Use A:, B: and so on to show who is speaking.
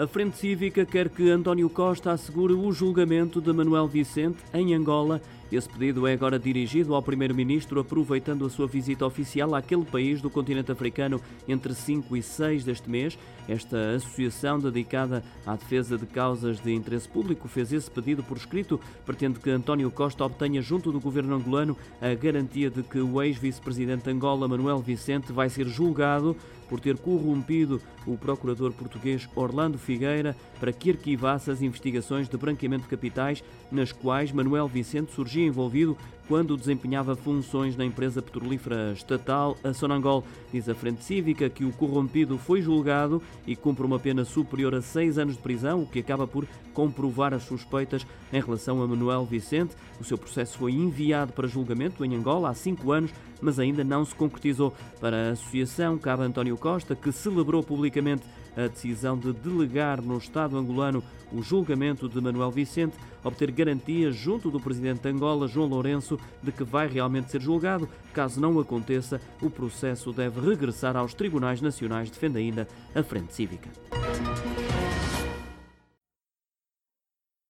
A: A Frente Cívica quer que António Costa assegure o julgamento de Manuel Vicente em Angola. Esse pedido é agora dirigido ao Primeiro-Ministro, aproveitando a sua visita oficial àquele país do continente africano entre 5 e 6 deste mês. Esta associação dedicada à defesa de causas de interesse público fez esse pedido por escrito. Pretende que António Costa obtenha, junto do governo angolano, a garantia de que o ex-vice-presidente de Angola, Manuel Vicente, vai ser julgado por ter corrompido o procurador português Orlando Figueira para que arquivasse as investigações de branqueamento de capitais nas quais Manuel Vicente surgia envolvido quando desempenhava funções na empresa petrolífera estatal a Sonangol. Diz a Frente Cívica que o corrompido foi julgado e cumpre uma pena superior a seis anos de prisão, o que acaba por comprovar as suspeitas em relação a Manuel Vicente. O seu processo foi enviado para julgamento em Angola há cinco anos, mas ainda não se concretizou. Para a associação, cabe António Costa, que celebrou publicamente a decisão de delegar no Estado angolano o julgamento de Manuel Vicente, obter garantias junto do presidente de Angola, João Lourenço, de que vai realmente ser julgado. Caso não aconteça, o processo deve regressar aos tribunais nacionais, defende ainda a Frente Cívica.